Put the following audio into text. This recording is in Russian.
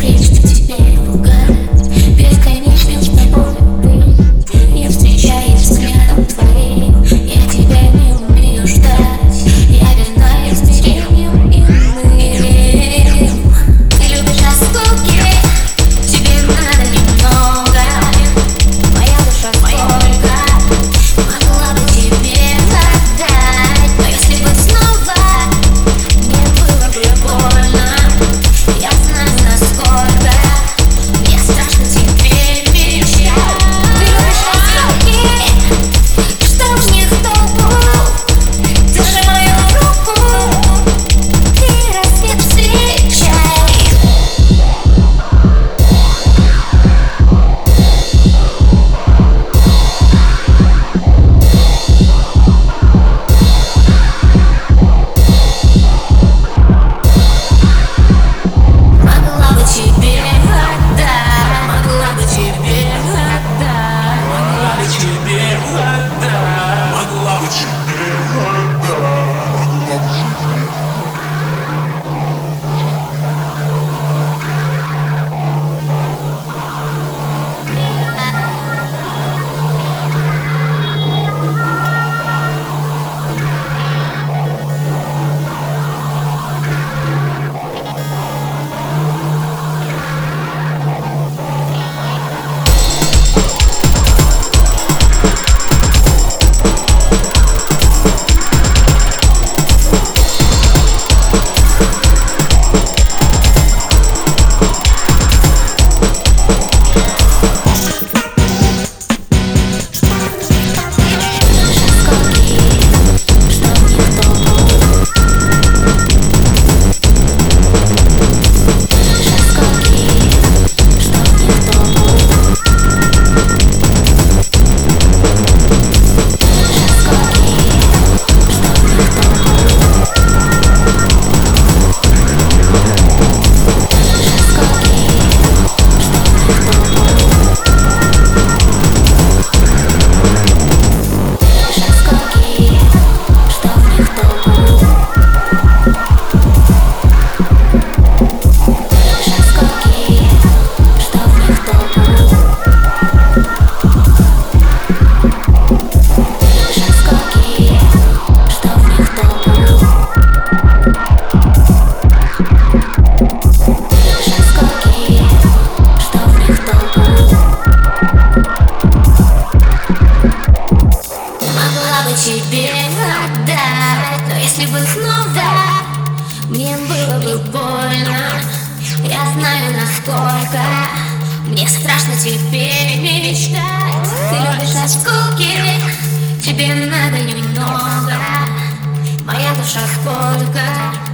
встречу тебе. Только Мне страшно теперь мечтать. Ты любишь на скуки Тебе надо немного. Моя душа тебе отдать